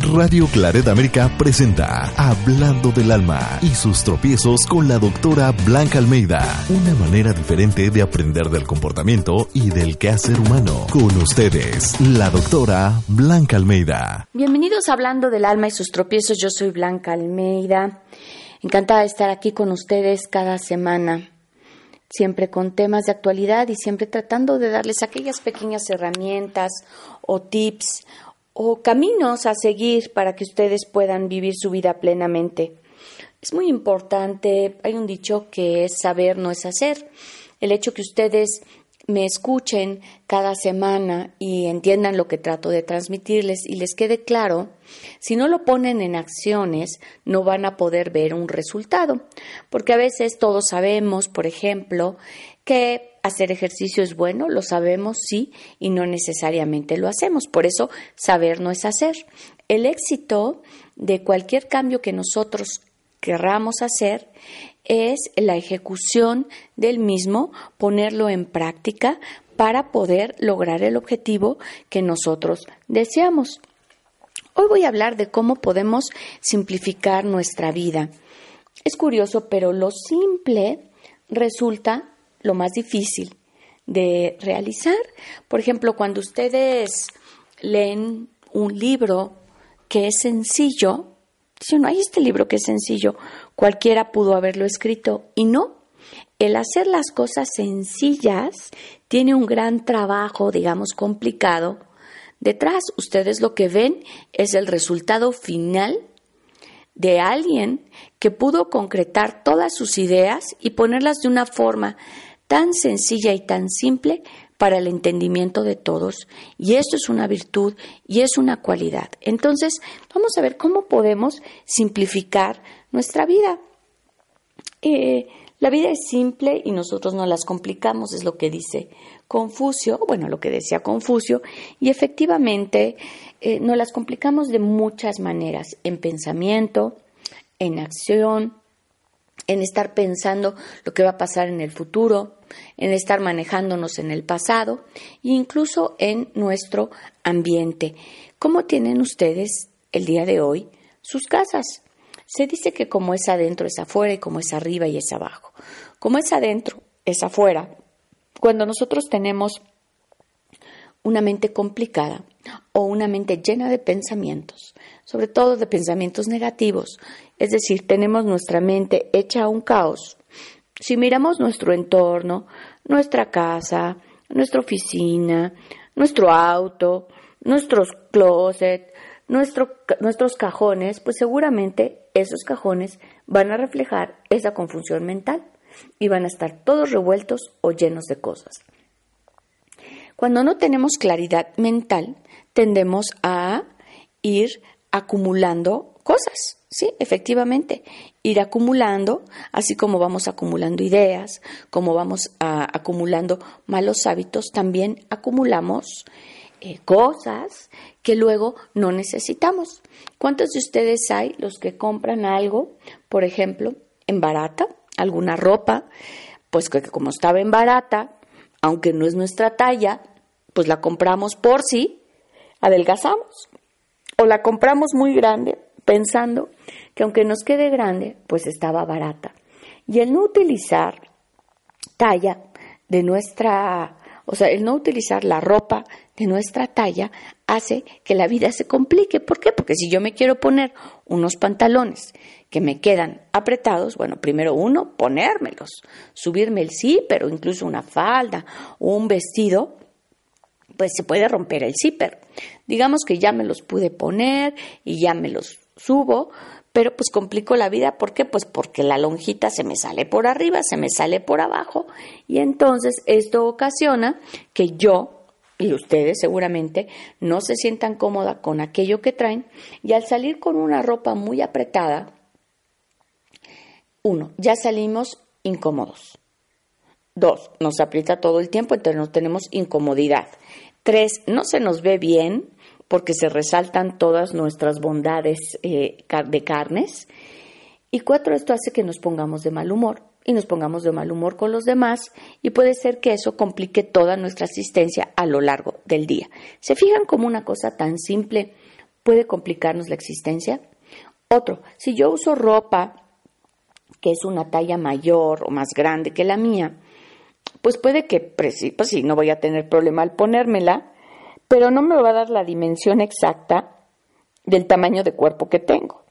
Radio Claret América presenta Hablando del Alma y sus tropiezos con la doctora Blanca Almeida. Una manera diferente de aprender del comportamiento y del quehacer humano. Con ustedes, la doctora Blanca Almeida. Bienvenidos a Hablando del Alma y sus tropiezos. Yo soy Blanca Almeida. Encantada de estar aquí con ustedes cada semana siempre con temas de actualidad y siempre tratando de darles aquellas pequeñas herramientas o tips o caminos a seguir para que ustedes puedan vivir su vida plenamente. Es muy importante, hay un dicho que es saber no es hacer. El hecho que ustedes me escuchen cada semana y entiendan lo que trato de transmitirles y les quede claro, si no lo ponen en acciones, no van a poder ver un resultado. Porque a veces todos sabemos, por ejemplo, que hacer ejercicio es bueno, lo sabemos, sí, y no necesariamente lo hacemos. Por eso, saber no es hacer. El éxito de cualquier cambio que nosotros querramos hacer es la ejecución del mismo, ponerlo en práctica para poder lograr el objetivo que nosotros deseamos. Hoy voy a hablar de cómo podemos simplificar nuestra vida. Es curioso, pero lo simple resulta lo más difícil de realizar. Por ejemplo, cuando ustedes leen un libro que es sencillo, dicen, no hay este libro que es sencillo, cualquiera pudo haberlo escrito y no. El hacer las cosas sencillas tiene un gran trabajo, digamos, complicado. Detrás, ustedes lo que ven es el resultado final de alguien que pudo concretar todas sus ideas y ponerlas de una forma tan sencilla y tan simple para el entendimiento de todos. Y esto es una virtud y es una cualidad. Entonces, vamos a ver cómo podemos simplificar nuestra vida. Eh, la vida es simple y nosotros no las complicamos, es lo que dice Confucio, bueno, lo que decía Confucio, y efectivamente eh, nos las complicamos de muchas maneras, en pensamiento, en acción, en estar pensando lo que va a pasar en el futuro, en estar manejándonos en el pasado e incluso en nuestro ambiente. ¿Cómo tienen ustedes el día de hoy sus casas? Se dice que como es adentro es afuera y como es arriba y es abajo. Como es adentro es afuera. Cuando nosotros tenemos una mente complicada o una mente llena de pensamientos, sobre todo de pensamientos negativos, es decir, tenemos nuestra mente hecha un caos. Si miramos nuestro entorno, nuestra casa, nuestra oficina, nuestro auto, nuestros closets, nuestros cajones, pues seguramente esos cajones van a reflejar esa confusión mental y van a estar todos revueltos o llenos de cosas. Cuando no tenemos claridad mental, tendemos a ir acumulando cosas, sí, efectivamente, ir acumulando, así como vamos acumulando ideas, como vamos acumulando malos hábitos, también acumulamos eh, cosas que luego no necesitamos. ¿Cuántos de ustedes hay los que compran algo, por ejemplo, en barata, alguna ropa, pues que como estaba en barata, aunque no es nuestra talla, pues la compramos por si adelgazamos. O la compramos muy grande pensando que aunque nos quede grande, pues estaba barata. Y el no utilizar talla de nuestra, o sea, el no utilizar la ropa de nuestra talla hace que la vida se complique. ¿Por qué? Porque si yo me quiero poner unos pantalones que me quedan apretados, bueno, primero uno, ponérmelos, subirme el zipper o incluso una falda o un vestido, pues se puede romper el zipper. Digamos que ya me los pude poner y ya me los subo, pero pues complico la vida. ¿Por qué? Pues porque la lonjita se me sale por arriba, se me sale por abajo y entonces esto ocasiona que yo y ustedes seguramente no se sientan cómoda con aquello que traen y al salir con una ropa muy apretada, uno, ya salimos incómodos. Dos, nos aprieta todo el tiempo, entonces no tenemos incomodidad. Tres, no se nos ve bien porque se resaltan todas nuestras bondades eh, de carnes. Y cuatro, esto hace que nos pongamos de mal humor y nos pongamos de mal humor con los demás y puede ser que eso complique toda nuestra asistencia a lo largo del día. ¿Se fijan como una cosa tan simple puede complicarnos la existencia. Otro, si yo uso ropa que es una talla mayor o más grande que la mía, pues puede que, pues sí, no voy a tener problema al ponérmela, pero no me va a dar la dimensión exacta del tamaño de cuerpo que tengo.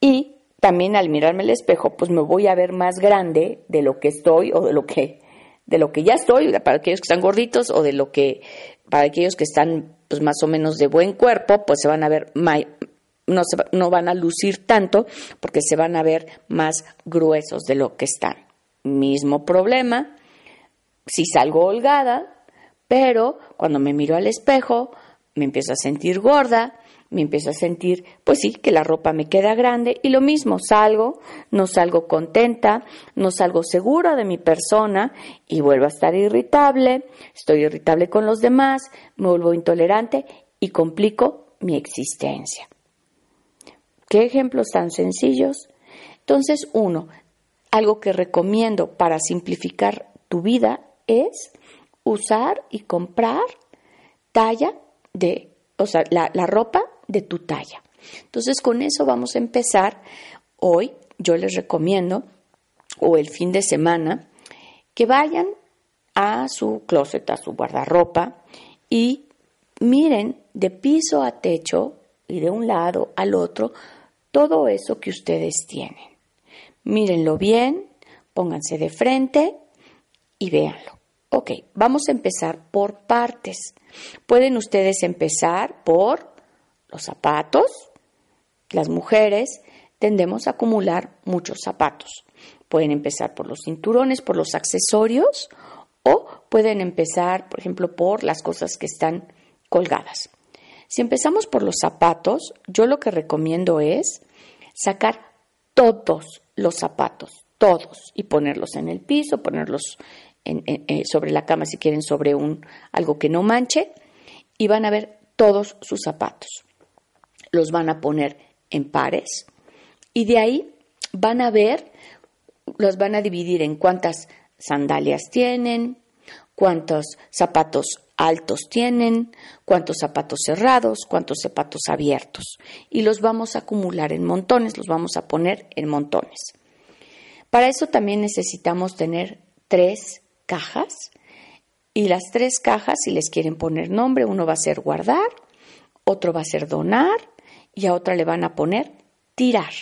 Y también al mirarme al espejo, pues me voy a ver más grande de lo que estoy o de lo que de lo que ya estoy, para aquellos que están gorditos o de lo que para aquellos que están pues más o menos de buen cuerpo, pues se van a ver no, no van a lucir tanto porque se van a ver más gruesos de lo que están. Mismo problema, si salgo holgada, pero cuando me miro al espejo me empiezo a sentir gorda, me empiezo a sentir, pues sí, que la ropa me queda grande y lo mismo, salgo, no salgo contenta, no salgo segura de mi persona y vuelvo a estar irritable, estoy irritable con los demás, me vuelvo intolerante y complico mi existencia. ¿Qué ejemplos tan sencillos? Entonces, uno, algo que recomiendo para simplificar tu vida es usar y comprar talla de, o sea, la, la ropa de tu talla. Entonces, con eso vamos a empezar. Hoy yo les recomiendo, o el fin de semana, que vayan a su closet, a su guardarropa y miren de piso a techo y de un lado al otro todo eso que ustedes tienen. Mírenlo bien, pónganse de frente y véanlo. Ok, vamos a empezar por partes. Pueden ustedes empezar por los zapatos, las mujeres tendemos a acumular muchos zapatos. Pueden empezar por los cinturones, por los accesorios o pueden empezar, por ejemplo, por las cosas que están colgadas. Si empezamos por los zapatos, yo lo que recomiendo es sacar todos los zapatos, todos, y ponerlos en el piso, ponerlos eh, sobre la cama si quieren, sobre un algo que no manche, y van a ver todos sus zapatos los van a poner en pares y de ahí van a ver, los van a dividir en cuántas sandalias tienen, cuántos zapatos altos tienen, cuántos zapatos cerrados, cuántos zapatos abiertos. Y los vamos a acumular en montones, los vamos a poner en montones. Para eso también necesitamos tener tres cajas. Y las tres cajas, si les quieren poner nombre, uno va a ser guardar, otro va a ser donar y a otra le van a poner tirar.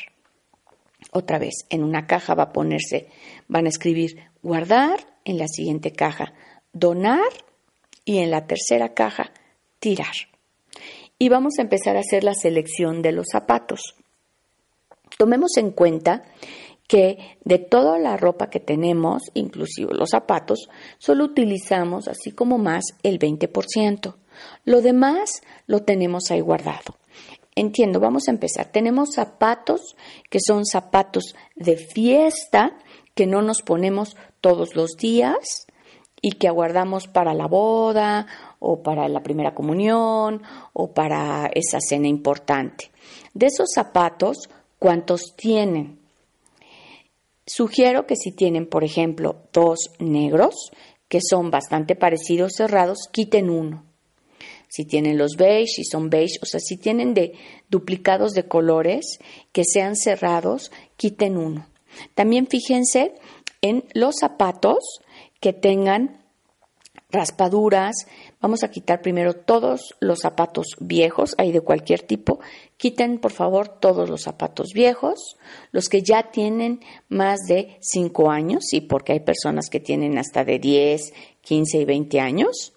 Otra vez, en una caja va a ponerse, van a escribir guardar, en la siguiente caja donar y en la tercera caja tirar. Y vamos a empezar a hacer la selección de los zapatos. Tomemos en cuenta que de toda la ropa que tenemos, inclusive los zapatos, solo utilizamos así como más el 20%. Lo demás lo tenemos ahí guardado. Entiendo, vamos a empezar. Tenemos zapatos que son zapatos de fiesta que no nos ponemos todos los días y que aguardamos para la boda o para la primera comunión o para esa cena importante. De esos zapatos, ¿cuántos tienen? Sugiero que si tienen, por ejemplo, dos negros, que son bastante parecidos cerrados, quiten uno si tienen los beige, si son beige, o sea, si tienen de duplicados de colores que sean cerrados, quiten uno. También fíjense en los zapatos que tengan raspaduras. Vamos a quitar primero todos los zapatos viejos, hay de cualquier tipo. Quiten, por favor, todos los zapatos viejos, los que ya tienen más de 5 años, y porque hay personas que tienen hasta de 10, 15 y 20 años.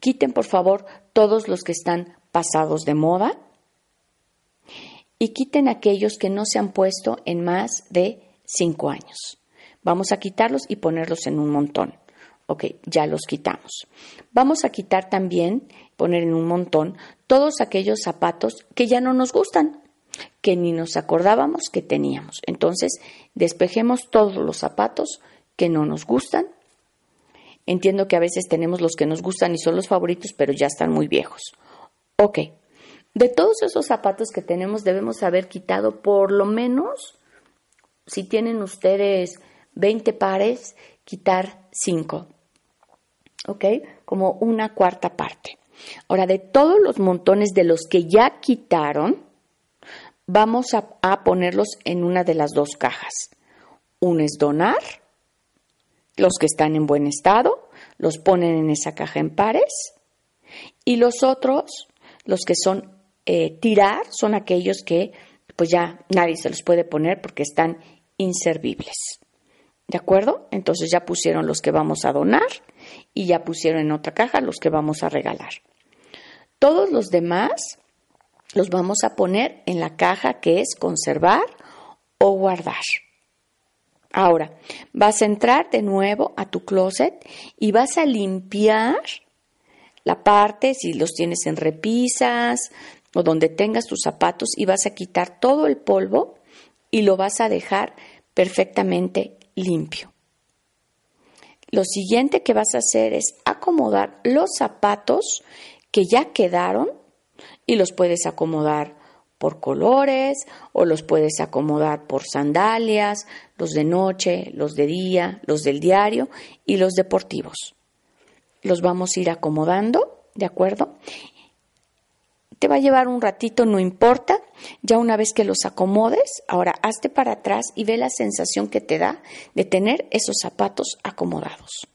Quiten, por favor, todos los que están pasados de moda y quiten aquellos que no se han puesto en más de cinco años. Vamos a quitarlos y ponerlos en un montón. Ok, ya los quitamos. Vamos a quitar también, poner en un montón, todos aquellos zapatos que ya no nos gustan, que ni nos acordábamos que teníamos. Entonces, despejemos todos los zapatos que no nos gustan Entiendo que a veces tenemos los que nos gustan y son los favoritos, pero ya están muy viejos. Ok, de todos esos zapatos que tenemos debemos haber quitado por lo menos, si tienen ustedes 20 pares, quitar 5. ¿Ok? Como una cuarta parte. Ahora, de todos los montones de los que ya quitaron, vamos a, ponerlos en una de las dos cajas. Uno es donar, los que están en buen estado, los ponen en esa caja en pares, y los otros, los que son eh, tirar, son aquellos que pues ya nadie se los puede poner porque están inservibles. ¿De acuerdo? Entonces ya pusieron los que vamos a donar y ya pusieron en otra caja los que vamos a regalar. Todos los demás los vamos a poner en la caja que es conservar o guardar. Ahora, vas a entrar de nuevo a tu closet y vas a limpiar la parte, si los tienes en repisas o donde tengas tus zapatos, y vas a quitar todo el polvo y lo vas a dejar perfectamente limpio. Lo siguiente que vas a hacer es acomodar los zapatos que ya quedaron y los puedes acomodar por colores o los puedes acomodar por sandalias, los de noche, los de día, los del diario y los deportivos. Los vamos a ir acomodando, ¿de acuerdo? Te va a llevar un ratito, no importa. Ya una vez que los acomodes, ahora hazte para atrás y ve la sensación que te da de tener esos zapatos acomodados.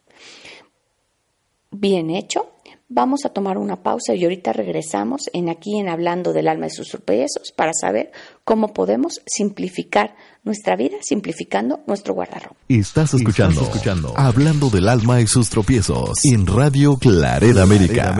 Bien hecho. Vamos a tomar una pausa y ahorita regresamos en aquí en Hablando del alma y sus tropiezos para saber cómo podemos simplificar nuestra vida simplificando nuestro guardarropa. Estás escuchando, escuchando Hablando del alma y sus tropiezos en Radio Claret América.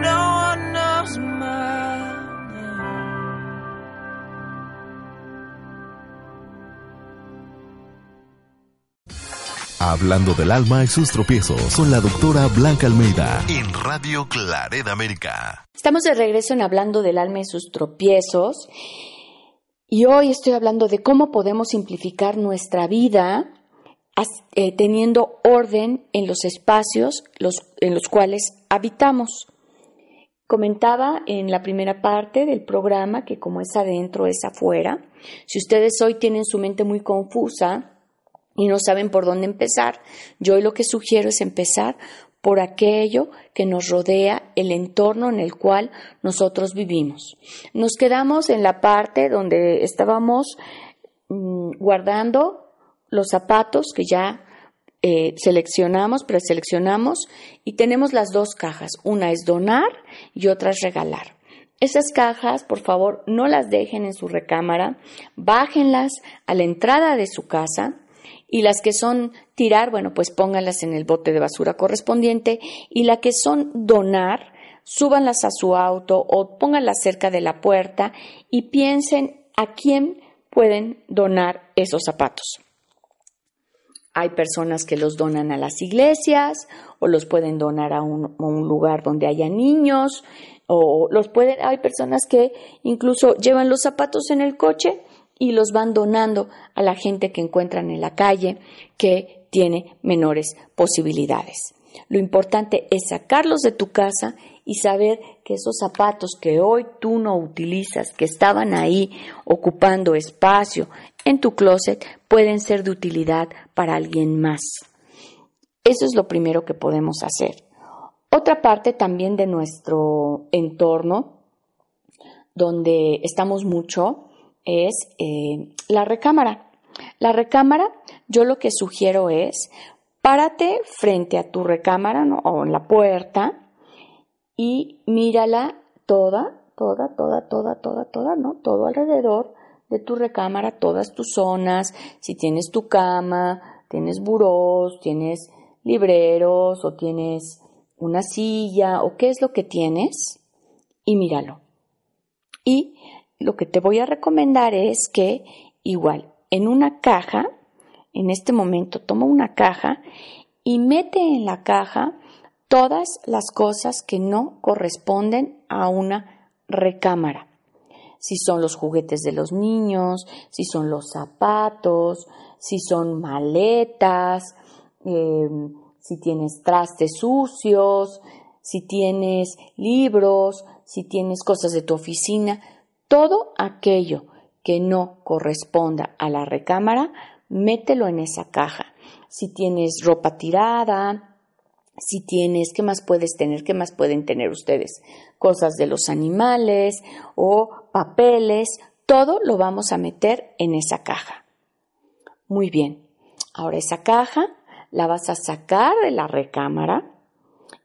No one knows my name. Hablando del alma y sus tropiezos con la doctora Blanca Almeida en Radio Claret América. Estamos de regreso en Hablando del alma y sus tropiezos. Y hoy estoy hablando de cómo podemos simplificar nuestra vida eh, teniendo orden en los espacios los- en los cuales habitamos. Comentaba en la primera parte del programa que como es adentro es afuera. Si ustedes hoy tienen su mente muy confusa y no saben por dónde empezar, yo hoy lo que sugiero es empezar por aquello que nos rodea, el entorno en el cual nosotros vivimos. Nos quedamos en la parte donde estábamos mm, guardando los zapatos que ya eh, seleccionamos, preseleccionamos y tenemos las dos cajas. Una es donar y otra es regalar. Esas cajas, por favor, no las dejen en su recámara, bájenlas a la entrada de su casa y las que son tirar, bueno, pues pónganlas en el bote de basura correspondiente y las que son donar, súbanlas a su auto o pónganlas cerca de la puerta y piensen a quién pueden donar esos zapatos. Hay personas que los donan a las iglesias o los pueden donar a un, lugar donde haya niños o los pueden, hay personas que incluso llevan los zapatos en el coche y los van donando a la gente que encuentran en la calle que tiene menores posibilidades. Lo importante es sacarlos de tu casa y saber que esos zapatos que hoy tú no utilizas, que estaban ahí ocupando espacio en tu closet, pueden ser de utilidad para alguien más. Eso es lo primero que podemos hacer. Otra parte también de nuestro entorno, donde estamos mucho, es eh, la recámara. La recámara, yo lo que sugiero es, párate frente a tu recámara o en la puerta y mírala toda, toda, toda, toda, toda, toda, ¿no? Todo alrededor de tu recámara, todas tus zonas, si tienes tu cama, tienes burós, tienes libreros o tienes una silla o qué es lo que tienes y míralo. Y lo que te voy a recomendar es que igual en una caja, en este momento toma una caja y mete en la caja todas las cosas que no corresponden a una recámara. Si son los juguetes de los niños, si son los zapatos, si son maletas, eh, si tienes trastes sucios, si tienes libros, si tienes cosas de tu oficina, todo aquello que no corresponda a la recámara, mételo en esa caja. Si tienes ropa tirada, si tienes, ¿qué más puedes tener? ¿Qué más pueden tener ustedes? Cosas de los animales o papeles, todo lo vamos a meter en esa caja. Muy bien. Ahora esa caja la vas a sacar de la recámara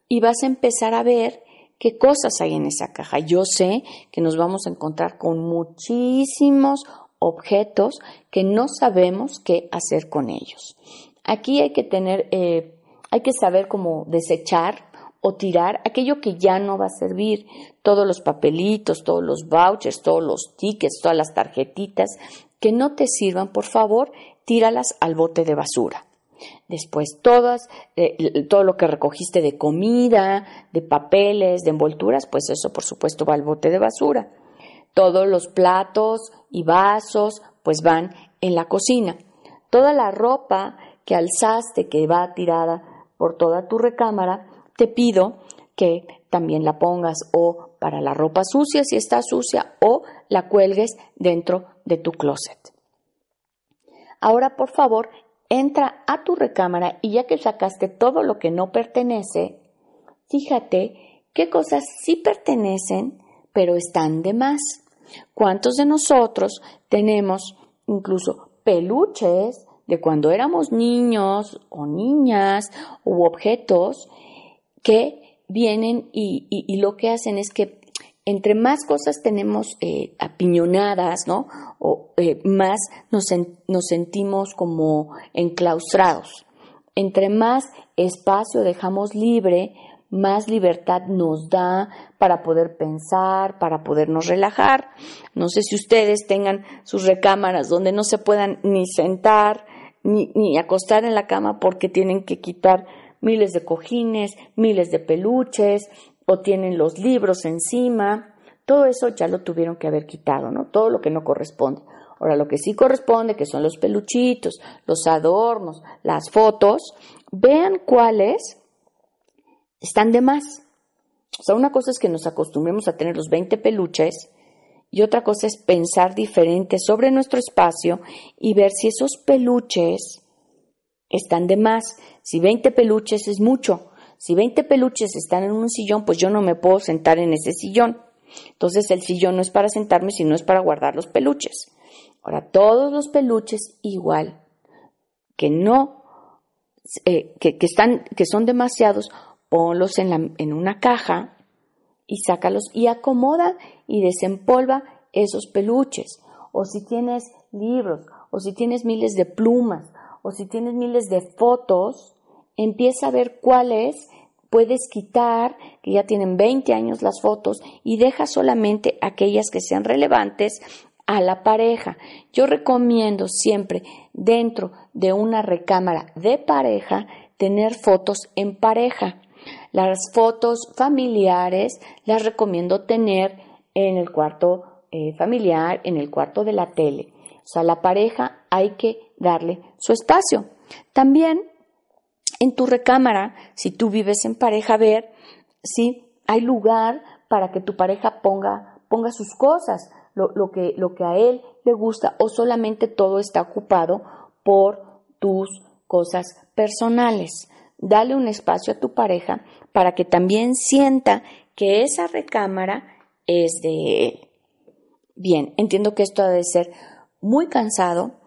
y vas a empezar a ver qué cosas hay en esa caja. Yo sé que nos vamos a encontrar con muchísimos objetos que no sabemos qué hacer con ellos. Aquí hay que tener, eh, hay que saber cómo desechar o tirar aquello que ya no va a servir, todos los papelitos, todos los vouchers, todos los tickets, todas las tarjetitas que no te sirvan, por favor, tíralas al bote de basura. Después, todas, eh, todo lo que recogiste de comida, de papeles, de envolturas, pues eso por supuesto va al bote de basura. Todos los platos y vasos, pues van en la cocina. Toda la ropa que alzaste, que va tirada por toda tu recámara, te pido que también la pongas o para la ropa sucia si está sucia o la cuelgues dentro de tu closet. Ahora, por favor, entra a tu recámara y ya que sacaste todo lo que no pertenece, fíjate qué cosas sí pertenecen, pero están de más. ¿Cuántos de nosotros tenemos incluso peluches de cuando éramos niños o niñas u objetos que vienen y, y, lo que hacen es que entre más cosas tenemos eh, apiñonadas, ¿no? O eh, más nos, nos, sentimos como enclaustrados. Entre más espacio dejamos libre, más libertad nos da para poder pensar, para podernos relajar. No sé si ustedes tengan sus recámaras donde no se puedan ni sentar ni, ni acostar en la cama porque tienen que quitar miles de cojines, miles de peluches o tienen los libros encima. Todo eso ya lo tuvieron que haber quitado, ¿no? Todo lo que no corresponde. Ahora, lo que sí corresponde, que son los peluchitos, los adornos, las fotos, vean cuáles están de más. O sea, una cosa es que nos acostumbremos a tener los 20 peluches y otra cosa es pensar diferente sobre nuestro espacio y ver si esos peluches están de más. Si 20 peluches es mucho. Si 20 peluches están en un sillón, pues yo no me puedo sentar en ese sillón. Entonces el sillón no es para sentarme, sino es para guardar los peluches. Ahora, todos los peluches igual, que no, eh, que, están, que son demasiados, ponlos en, una caja y sácalos y acomoda y desempolva esos peluches. O si tienes libros, o si tienes miles de plumas, o si tienes miles de fotos, empieza a ver cuáles puedes quitar, que ya tienen 20 años las fotos, y deja solamente aquellas que sean relevantes a la pareja. Yo recomiendo siempre dentro de una recámara de pareja tener fotos en pareja. Las fotos familiares las recomiendo tener en el cuarto eh, familiar, en el cuarto de la tele. O sea, la pareja hay que darle su espacio. También en tu recámara, si tú vives en pareja, ver si hay lugar para que tu pareja ponga, ponga sus cosas, lo, lo, que, lo que a él le gusta, o solamente todo está ocupado por tus cosas personales. Dale un espacio a tu pareja para que también sienta que esa recámara es de él. Bien, entiendo que esto ha de ser muy cansado,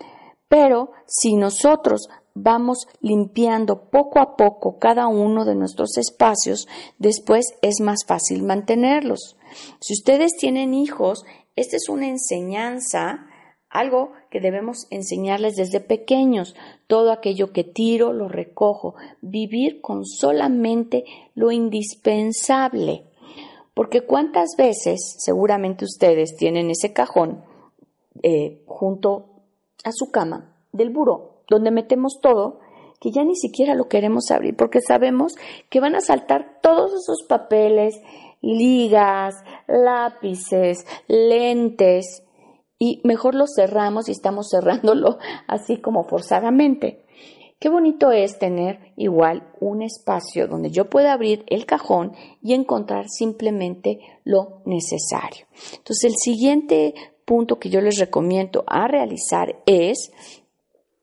pero si nosotros vamos limpiando poco a poco cada uno de nuestros espacios, después es más fácil mantenerlos. Si ustedes tienen hijos, esta es una enseñanza algo debemos enseñarles desde pequeños. Todo aquello que tiro lo recojo. Vivir con solamente lo indispensable. Porque cuántas veces seguramente ustedes tienen ese cajón eh, junto a su cama del buró, donde metemos todo, que ya ni siquiera lo queremos abrir, porque sabemos que van a saltar todos esos papeles, ligas, lápices, lentes, y mejor lo cerramos y estamos cerrándolo así como forzadamente. Qué bonito es tener igual un espacio donde yo pueda abrir el cajón y encontrar simplemente lo necesario. Entonces, el siguiente punto que yo les recomiendo a realizar es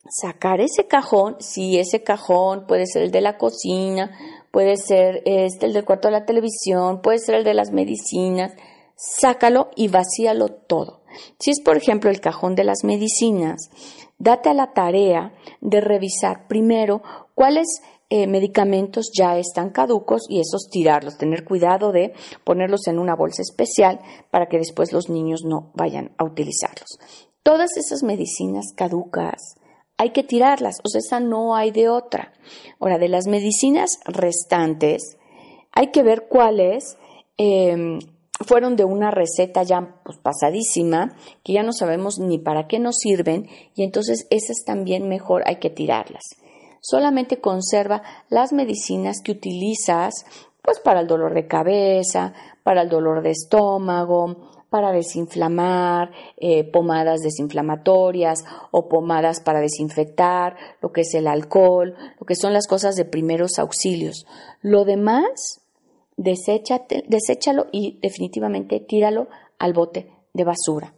sacar ese cajón, si ese cajón puede ser el de la cocina, puede ser este, el del cuarto de la televisión, puede ser el de las medicinas, sácalo y vacíalo todo. Si es, por ejemplo, el cajón de las medicinas, date a la tarea de revisar primero cuáles eh, medicamentos ya están caducos y esos tirarlos, tener cuidado de ponerlos en una bolsa especial para que después los niños no vayan a utilizarlos. Todas esas medicinas caducas hay que tirarlas, o sea, esa no hay de otra. Ahora, de las medicinas restantes, hay que ver cuáles em, fueron de una receta ya pues, pasadísima, que ya no sabemos ni para qué nos sirven, y entonces esas también mejor hay que tirarlas. Solamente conserva las medicinas que utilizas pues para el dolor de cabeza, para el dolor de estómago, para desinflamar, eh, pomadas desinflamatorias o pomadas para desinfectar, lo que es el alcohol, lo que son las cosas de primeros auxilios. Lo demás deséchalo y definitivamente tíralo al bote de basura.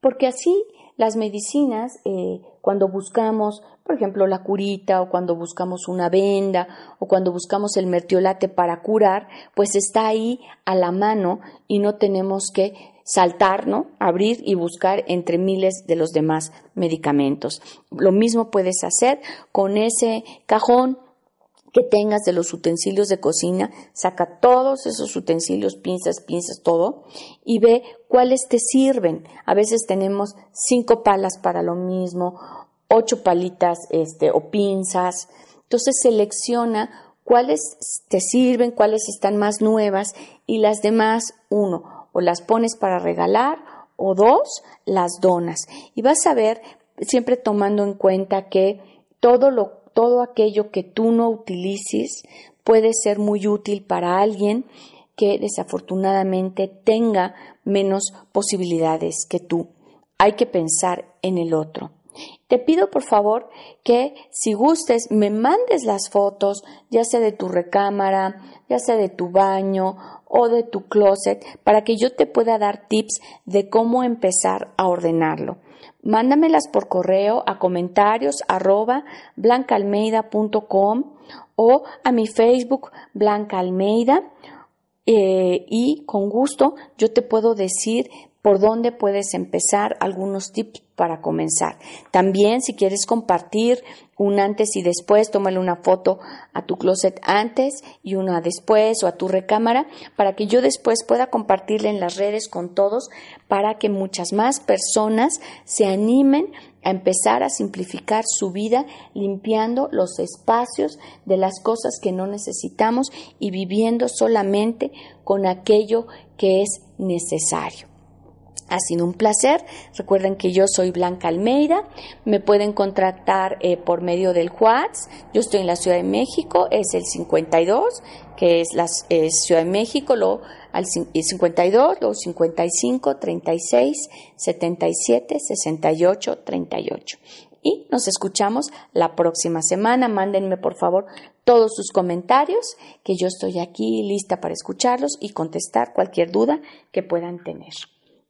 Porque así las medicinas, eh, cuando buscamos, por ejemplo, la curita o cuando buscamos una venda o cuando buscamos el mertiolate para curar, pues está ahí a la mano y no tenemos que saltar, ¿no? Abrir y buscar entre miles de los demás medicamentos. Lo mismo puedes hacer con ese cajón que tengas de los utensilios de cocina, saca todos esos utensilios, pinzas, pinzas, todo, y ve cuáles te sirven. A veces tenemos cinco palas para lo mismo, ocho palitas este, o pinzas. Entonces selecciona cuáles te sirven, cuáles están más nuevas y las demás, uno, o las pones para regalar o dos, las donas. Y vas a ver, siempre tomando en cuenta que todo, lo, todo aquello que tú no utilices puede ser muy útil para alguien que desafortunadamente tenga menos posibilidades que tú. Hay que pensar en el otro. Te pido por favor que si gustes me mandes las fotos, ya sea de tu recámara, ya sea de tu baño o de tu closet, para que yo te pueda dar tips de cómo empezar a ordenarlo. Mándamelas por correo a comentarios arroba o a mi Facebook Blanca Almeida eh, y con gusto yo te puedo decir por dónde puedes empezar, algunos tips para comenzar. También si quieres compartir un antes y después, tómale una foto a tu closet antes y una después o a tu recámara para que yo después pueda compartirle en las redes con todos para que muchas más personas se animen a empezar a simplificar su vida limpiando los espacios de las cosas que no necesitamos y viviendo solamente con aquello que es necesario. Ha sido un placer. Recuerden que yo soy Blanca Almeida. Me pueden contactar eh, por medio del WhatsApp. Yo estoy en la Ciudad de México. Es el 52, que es la Ciudad de México. Lo, al 52, luego 55, 36, 77, 68, 38. Y nos escuchamos la próxima semana. Mándenme por favor todos sus comentarios, que yo estoy aquí lista para escucharlos y contestar cualquier duda que puedan tener.